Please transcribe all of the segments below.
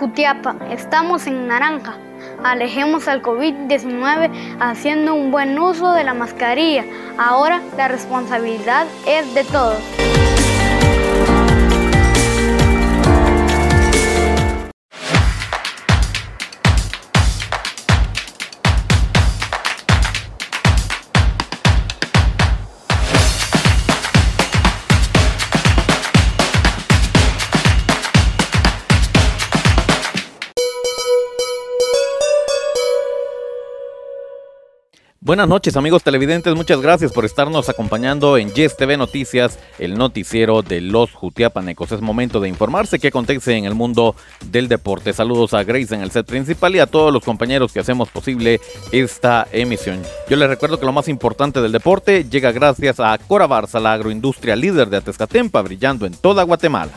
Jutiapa, estamos en naranja. Alejemos al COVID-19 haciendo un buen uso de la mascarilla. Ahora la responsabilidad es de todos. Buenas noches amigos televidentes, muchas gracias por estarnos acompañando en Yes TV Noticias, el noticiero de los Jutiapanecos. Es momento de informarse qué acontece en el mundo del deporte. Saludos a Grace en el set principal y a todos los compañeros que hacemos posible esta emisión. Yo les recuerdo que lo más importante del deporte llega gracias a Cora Barça, la agroindustria líder de Atezcatempa, brillando en toda Guatemala.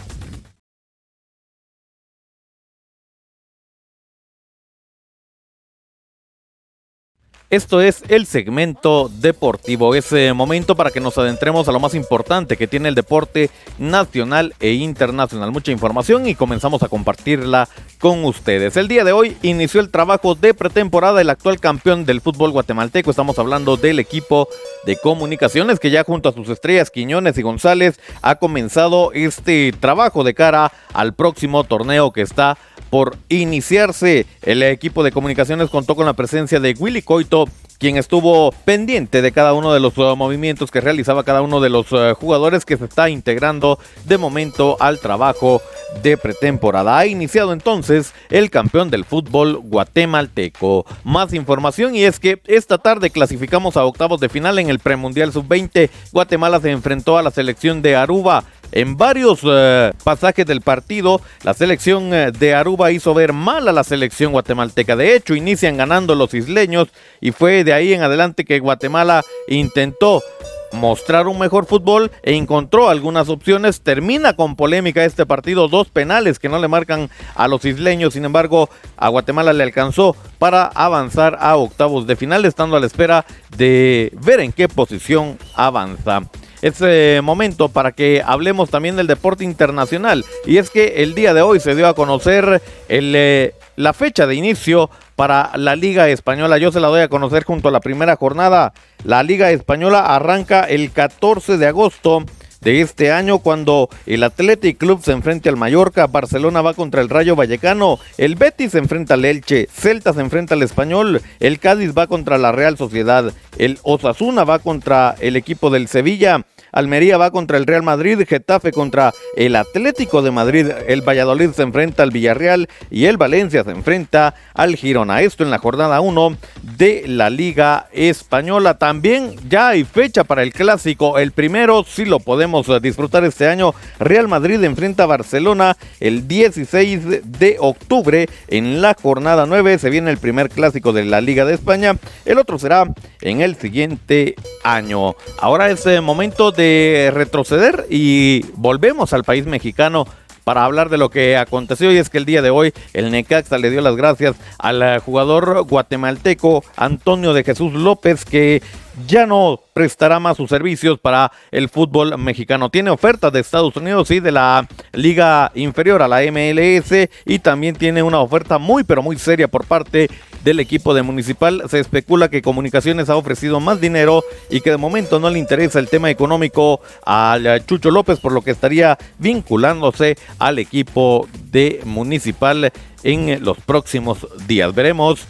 Esto es el segmento deportivo, ese momento para que nos adentremos a lo más importante que tiene el deporte nacional e internacional. Mucha información y comenzamos a compartirla con ustedes. El día de hoy inició el trabajo de pretemporada el actual campeón del fútbol guatemalteco. Estamos hablando del equipo de comunicaciones que ya junto a sus estrellas Quiñones y González ha comenzado este trabajo de cara al próximo torneo que está por iniciarse. El equipo de comunicaciones contó con la presencia de Willy Coito, quien estuvo pendiente de cada uno de los uh, movimientos que realizaba cada uno de los uh, jugadores que se está integrando de momento al trabajo de pretemporada. Ha iniciado entonces el campeón del fútbol guatemalteco. Más información y es que esta tarde clasificamos a octavos de final en el premundial sub-20. Guatemala se enfrentó a la selección de Aruba en varios eh, pasajes del partido, la selección eh, de Aruba hizo ver mal a la selección guatemalteca. De hecho, inician ganando los isleños y fue de ahí en adelante que Guatemala intentó mostrar un mejor fútbol e encontró algunas opciones. Termina con polémica este partido, dos penales que no le marcan a los isleños. Sin embargo, a Guatemala le alcanzó para avanzar a octavos de final, estando a la espera de ver en qué posición avanza es momento para que hablemos también del deporte internacional. Y es que el día de hoy se dio a conocer eh, la fecha de inicio para la Liga Española. Yo se la doy a conocer junto a la primera jornada. La Liga Española arranca el 14 de agosto de este año cuando el Athletic Club se enfrenta al Mallorca, Barcelona va contra el Rayo Vallecano, el Betis se enfrenta al Elche, Celta se enfrenta al Español, el Cádiz va contra la Real Sociedad, el Osasuna va contra el equipo del Sevilla, Almería va contra el Real Madrid, Getafe contra el Atlético de Madrid, el Valladolid se enfrenta al Villarreal y el Valencia se enfrenta al Girona. Esto en la jornada 1 de la Liga Española. También ya hay fecha para el clásico. El primero sí lo podemos disfrutar este año. Real Madrid enfrenta a Barcelona el 16 de octubre en la jornada 9. Se viene el primer clásico de la Liga de España. El otro será en el siguiente año. Ahora es eh, momento de retroceder y volvemos al país mexicano para hablar de lo que aconteció y es que el día de hoy el Necaxa le dio las gracias al jugador guatemalteco Antonio de Jesús López que ya no prestará más sus servicios para el fútbol mexicano. Tiene ofertas de Estados Unidos y de la liga inferior a la MLS y también tiene una oferta muy pero muy seria por parte del equipo de Municipal. Se especula que Comunicaciones ha ofrecido más dinero y que de momento no le interesa el tema económico a Chucho López, por lo que estaría vinculándose al equipo de Municipal en los próximos días. Veremos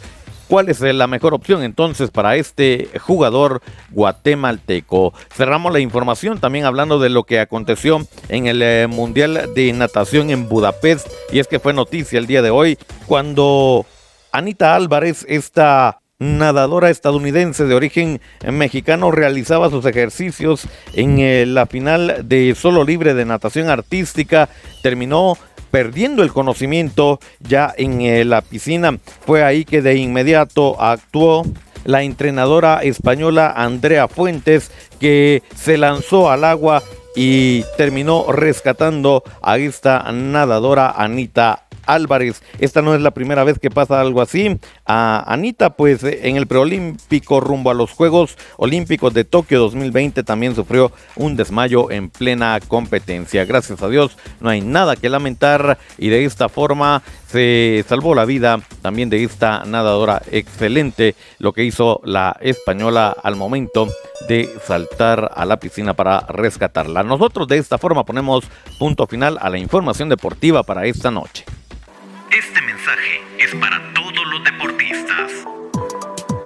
cuál es la mejor opción entonces para este jugador guatemalteco. Cerramos la información también hablando de lo que aconteció en el eh, Mundial de Natación en Budapest y es que fue noticia el día de hoy cuando Anita Álvarez, esta nadadora estadounidense de origen mexicano, realizaba sus ejercicios en eh, la final de solo libre de natación artística. Terminó perdiendo el conocimiento ya en eh, la piscina. Fue ahí que de inmediato actuó la entrenadora española Andrea Fuentes, que se lanzó al agua y terminó rescatando a esta nadadora Anita Álvarez. Esta no es la primera vez que pasa algo así. A Anita, pues en el preolímpico rumbo a los Juegos Olímpicos de Tokio 2020 también sufrió un desmayo en plena competencia. Gracias a Dios no hay nada que lamentar y de esta forma se salvó la vida también de esta nadadora excelente lo que hizo la española al momento de saltar a la piscina para rescatarla. Nosotros de esta forma ponemos punto final a la información deportiva para esta noche.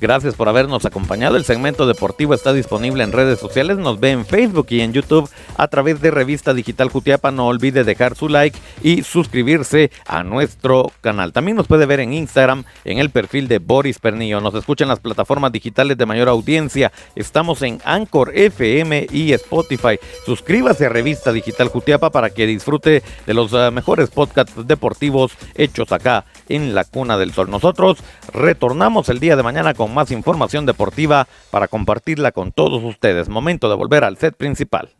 Gracias por habernos acompañado. El segmento deportivo está disponible en redes sociales. Nos ve en Facebook y en YouTube a través de Revista Digital Jutiapa. No olvide dejar su like y suscribirse a nuestro canal. También nos puede ver en Instagram en el perfil de Boris Pernillo. Nos escucha en las plataformas digitales de mayor audiencia. Estamos en Anchor FM y Spotify. Suscríbase a Revista Digital Jutiapa para que disfrute de los uh, mejores podcasts deportivos hechos acá en la Cuna del Sol. Nosotros retornamos el día de mañana con más información deportiva para compartirla con todos ustedes. Momento de volver al set principal.